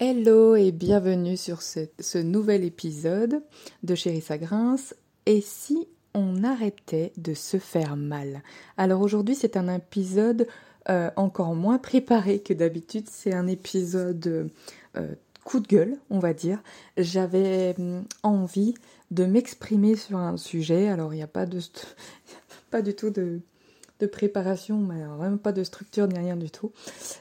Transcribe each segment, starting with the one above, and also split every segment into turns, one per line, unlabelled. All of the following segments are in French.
Hello et bienvenue sur ce, nouvel épisode de Chérie Sagrins. Et si on arrêtait de se faire mal? Alors aujourd'hui c'est un épisode euh, encore moins préparé que d'habitude. C'est un épisode euh, coup de gueule, on va dire. J'avais hum, envie de m'exprimer sur un sujet. Alors il n'y a pas de pas du tout de de préparation, mais pas de structure ni rien du tout.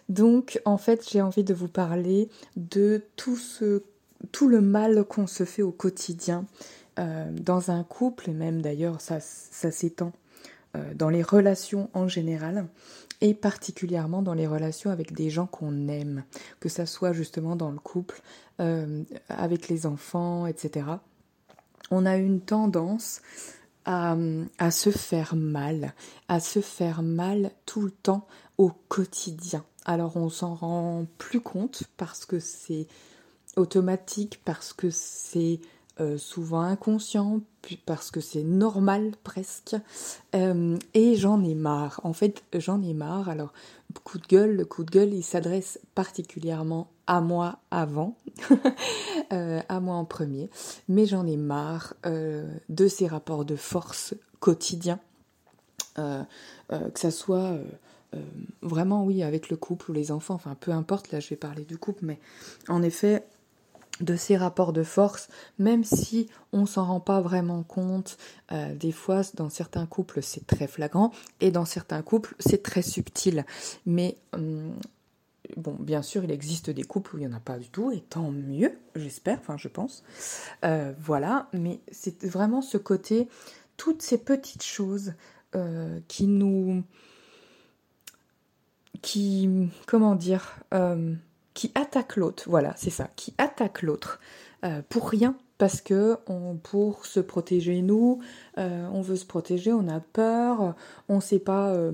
Donc en fait j'ai envie de vous parler de tout ce tout le mal qu'on se fait au quotidien euh, dans un couple et même d'ailleurs ça, ça s'étend euh, dans les relations en général et particulièrement dans les relations avec des gens qu'on aime, que ça soit justement dans le couple, euh, avec les enfants, etc. On a une tendance à, se faire mal, à se faire mal tout le temps au quotidien. Alors on s'en rend plus compte parce que c'est automatique, parce que c'est euh, souvent inconscient, parce que c'est normal presque. Euh, et j'en ai marre. En fait, j'en ai marre. Alors, coup de gueule, le coup de gueule, il s'adresse particulièrement à moi avant, euh, à moi en premier. Mais j'en ai marre de ces rapports de force quotidiens. que ça soit vraiment, oui, avec le couple ou les enfants, enfin peu importe, là je vais parler du couple, mais en effet, de ces rapports de force, même si on s'en rend pas vraiment compte. Euh, des fois, dans certains couples, c'est très flagrant, et dans certains couples, c'est très subtil. Mais hum, bon, bien sûr, il existe des couples où il n'y en a pas du tout, et tant mieux, j'espère, enfin je pense. Euh, voilà, mais c'est vraiment ce côté, toutes ces petites choses euh, qui nous... qui... comment dire qui attaque l'autre, voilà, c'est ça, qui attaque l'autre euh, pour rien, parce que pour se protéger nous, euh, on veut se protéger, on a peur, on sait pas, euh,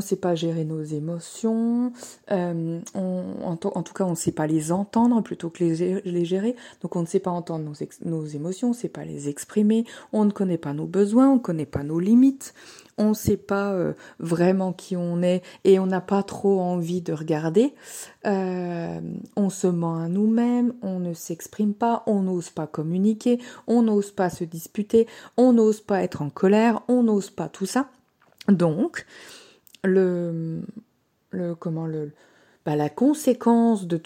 sait pas gérer nos émotions, on, en, tout cas on ne sait pas les entendre plutôt que les, gérer, donc on ne sait pas entendre nos émotions, on ne sait pas les exprimer, on ne connaît pas nos besoins, on ne connaît pas nos limites, on ne sait pas euh, vraiment qui on est et on n'a pas trop envie de regarder. Euh, on se ment à nous-mêmes, on ne s'exprime pas, on n'ose pas communiquer, on n'ose pas se disputer, on n'ose pas être en colère, on n'ose pas tout ça. Donc, le, comment le bah, la conséquence de,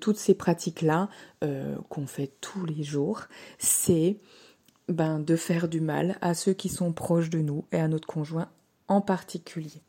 toutes ces pratiques-là euh, qu'on fait tous les jours, c'est ben, de faire du mal à ceux qui sont proches de nous et à notre conjoint en particulier.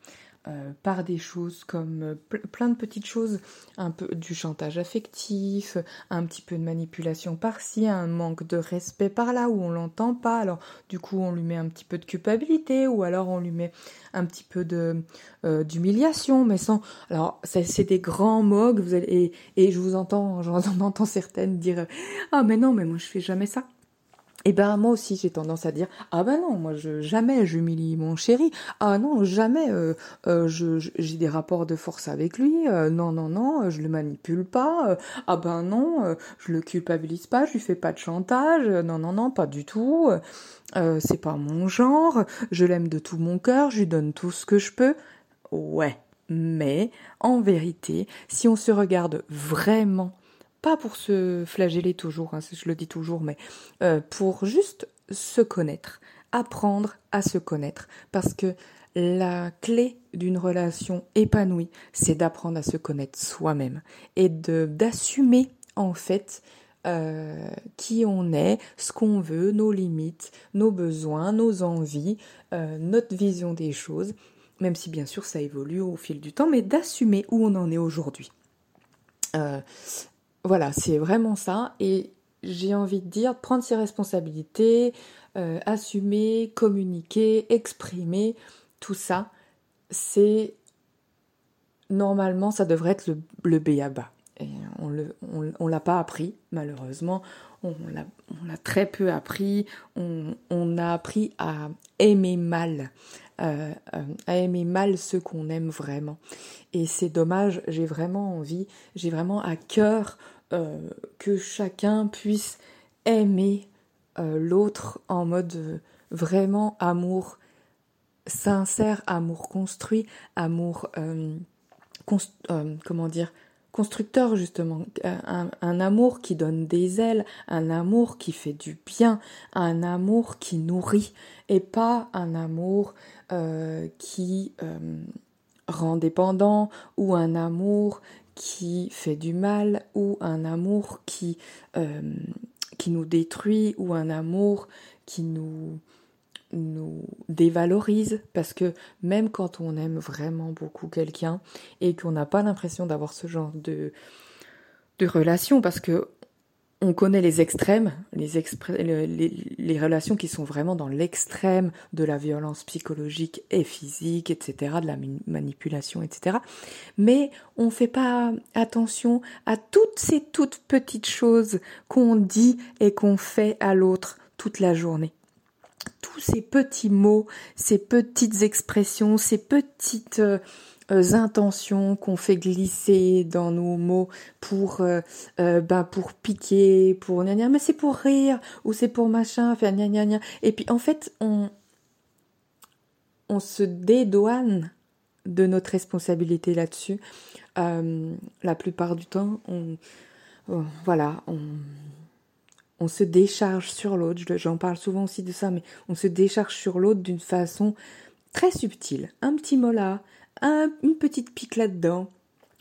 Euh, par des choses comme euh, plein de petites choses, un peu du chantage affectif, un petit peu de manipulation par-ci, un manque de respect par-là où on l'entend pas, alors du coup on lui met un petit peu de culpabilité ou alors on lui met un petit peu de euh, d'humiliation, mais sans. Alors c'est des grands mots vous et, et je vous entends, j'en entends certaines dire ah mais non mais moi je fais jamais ça. Eh ben moi aussi j'ai tendance à dire ah ben non moi jamais j'humilie mon chéri. Ah non jamais euh, euh, j'ai des rapports de force avec lui euh, non non non je le manipule pas ah ben non je le culpabilise pas je lui fais pas de chantage non non non pas du tout c'est pas mon genre je l'aime de tout mon cœur je lui donne tout ce que je peux. Ouais mais en vérité si on se regarde vraiment pas pour se flageller toujours, hein, je le dis toujours, mais euh, pour juste se connaître, apprendre à se connaître, parce que la clé d'une relation épanouie, c'est d'apprendre à se connaître soi-même et d'assumer en fait euh, qui on est, ce qu'on veut, nos limites, nos besoins, nos envies, euh, notre vision des choses, même si bien sûr ça évolue au fil du temps, mais d'assumer où on en est aujourd'hui. Voilà, c'est vraiment ça. Et j'ai envie de dire, prendre ses responsabilités, euh, assumer, communiquer, exprimer, tout ça, c'est normalement, ça devrait être le, le B à bas. Et on ne on, l'a pas appris, malheureusement. On l'a très peu appris. On, a appris à aimer mal, euh, euh, à aimer mal ceux qu'on aime vraiment. Et c'est dommage, j'ai vraiment envie, j'ai vraiment à cœur euh, que chacun puisse aimer l'autre en mode vraiment amour sincère, amour construit, amour, comment dire, constructeur justement, un, amour qui donne des ailes, un amour qui fait du bien, un amour qui nourrit et pas un amour euh, qui euh, rend dépendant ou un amour qui fait du mal ou un amour qui, euh, qui nous détruit ou un amour qui nous nous dévalorise. Parce que même quand on aime vraiment beaucoup quelqu'un et qu'on n'a pas l'impression d'avoir ce genre de, de relation parce que on connaît les extrêmes, les, relations qui sont vraiment dans l'extrême de la violence psychologique et physique, etc., de la manipulation, etc. Mais on ne fait pas attention à toutes ces toutes petites choses qu'on dit et qu'on fait à l'autre toute la journée tous ces petits mots, ces petites expressions, ces petites euh, intentions qu'on fait glisser dans nos mots pour euh, ben pour piquer, pour gna gna, mais c'est pour rire ou c'est pour machin. Et puis en fait, on on se dédouane de notre responsabilité là-dessus. la plupart du temps, on voilà, on on se décharge sur l'autre, j'en parle souvent aussi de ça, mais on se décharge sur l'autre d'une façon très subtile. Un petit mot là, une petite pique là-dedans,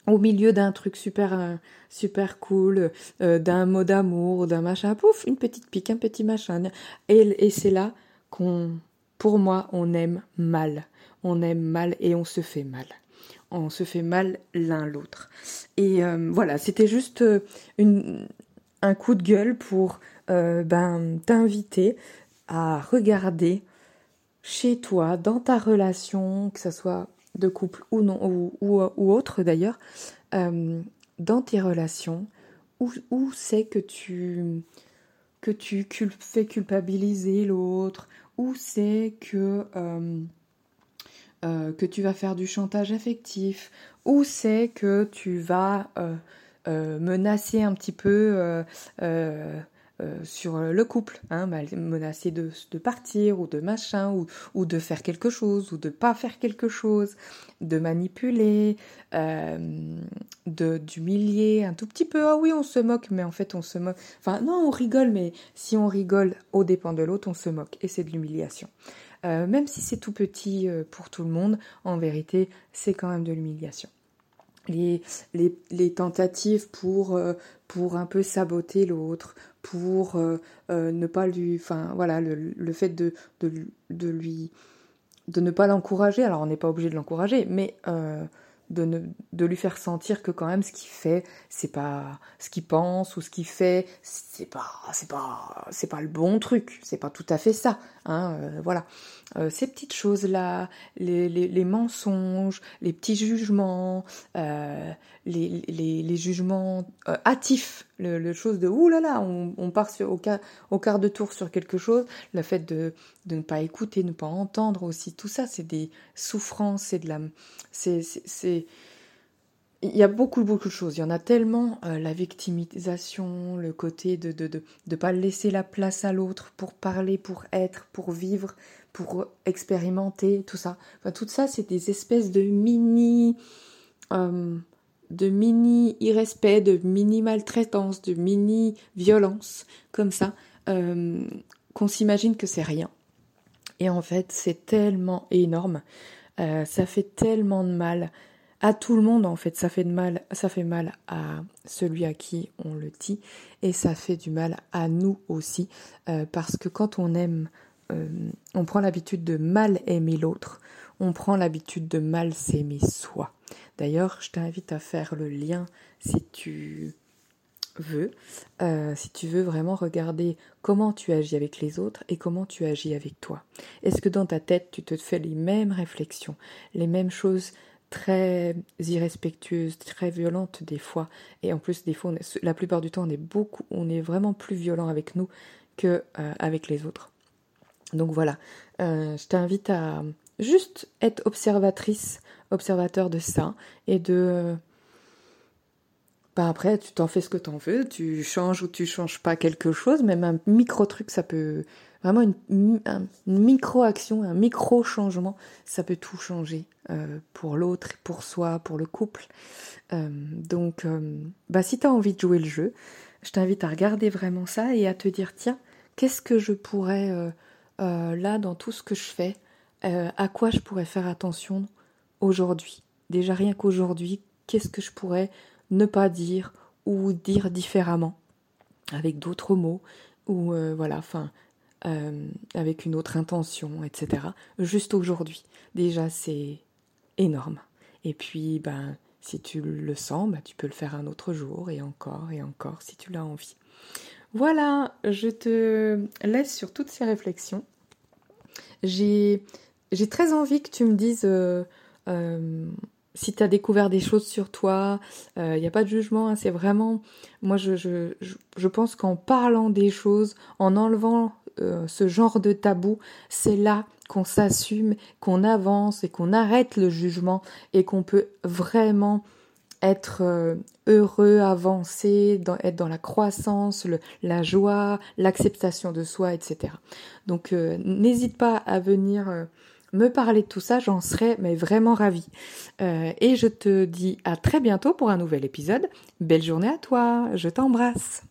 au milieu d'un truc super euh, super cool, euh, d'un mot d'amour, d'un machin, pouf, une petite pique, un petit machin. Et, et c'est là qu'on, pour moi, on aime mal. On aime mal et on se fait mal. On se fait mal l'un l'autre. Et euh, voilà, c'était juste un coup de gueule pour ben, t'inviter à regarder chez toi, dans ta relation, que ce soit de couple ou non, ou, autre d'ailleurs, euh, dans tes relations, où, c'est que tu, que tu fais culpabiliser l'autre, où c'est que, euh, que tu vas faire du chantage affectif, où c'est que tu vas menacer un petit peu euh, sur le couple, hein, menacé de, de, partir ou de machin, ou, de faire quelque chose, ou de pas faire quelque chose, de manipuler, euh, d'humilier un tout petit peu. Ah oui, on se moque, mais en fait on se moque. Enfin non, on rigole, mais si on rigole au dépend de l'autre, on se moque, et c'est de l'humiliation. Euh, même si c'est tout petit pour tout le monde, en vérité, c'est quand même de l'humiliation. Les, tentatives pour, pour un peu saboter l'autre, pour euh, euh, ne pas lui, enfin voilà, le, fait de, de, lui, de ne pas l'encourager. Alors on n'est pas obligé de l'encourager, mais euh, de, ne, de lui faire sentir que quand même ce qu'il fait, c'est pas ce qu'il pense ou ce qu'il fait, c'est pas, c'est pas, c'est pas le bon truc, c'est pas tout à fait ça, hein, euh, voilà. Euh, ces petites choses là, les, les, les, mensonges, les petits jugements, euh, les, les, les, jugements hâtifs, le, chose de ouh là là, on, part au, quart, de tour sur quelque chose, le fait de, ne pas écouter, ne pas entendre aussi, tout ça, c'est des souffrances, c'est de la, c'est, c'est il y a beaucoup, beaucoup de choses. Il y en a tellement. Euh, la victimisation, le côté de, de, de, pas laisser la place à l'autre pour parler, pour être, pour vivre, pour expérimenter, tout ça. Enfin, tout ça, c'est des espèces de mini. Euh, de mini irrespect, de mini maltraitance, de mini violence, comme ça, euh, qu'on s'imagine que c'est rien. Et en fait, c'est tellement énorme. ça fait tellement de mal à tout le monde en fait. Ça fait de mal, ça fait mal à celui à qui on le dit et ça fait du mal à nous aussi euh, parce que quand on aime, euh, on prend l'habitude de mal aimer l'autre, on prend l'habitude de mal s'aimer soi. D'ailleurs, je t'invite à faire le lien si tu veux, euh, si tu veux vraiment regarder comment tu agis avec les autres et comment tu agis avec toi. Est-ce que dans ta tête tu te fais les mêmes réflexions, les mêmes choses très irrespectueuse, très violente des fois? Et en plus, des fois, la plupart du temps, on est beaucoup, on est vraiment plus violent avec nous que euh, avec les autres. Donc voilà, euh, je t'invite à juste être observatrice, observateur de ça et de ben après, tu t'en fais ce que t'en veux, tu changes ou tu changes pas quelque chose, même un micro truc, ça peut vraiment une, micro action, un micro changement, ça peut tout changer euh, pour l'autre, pour soi, pour le couple. Euh, donc, euh, bah si t'as envie de jouer le jeu, je t'invite à regarder vraiment ça et à te dire tiens, qu'est-ce que je pourrais là dans tout ce que je fais, à quoi je pourrais faire attention aujourd'hui? Déjà rien qu'aujourd'hui, qu'est-ce que je pourrais ne pas dire ou dire différemment? Avec d'autres mots ou euh, voilà, enfin euh, avec une autre intention, etc. Juste aujourd'hui. Déjà c'est énorme. Et puis ben si tu le sens, ben, tu peux le faire un autre jour et encore et encore si tu l'as envie. Voilà, je te laisse sur toutes ces réflexions. J'ai très envie que tu me dises euh, si tu as découvert des choses sur toi, il euh, n'y a pas de jugement, hein, c'est vraiment... Moi, je, je, je pense qu'en parlant des choses, en enlevant euh, ce genre de tabou, c'est là qu'on s'assume, qu'on avance et qu'on arrête le jugement et qu'on peut vraiment être euh, heureux, avancer, être dans la croissance, la joie, l'acceptation de soi, etc. Donc n'hésite pas à venir me parler de tout ça, j'en serais mais vraiment ravie. Euh, et je te dis à très bientôt pour un nouvel épisode. Belle journée à toi, je t'embrasse.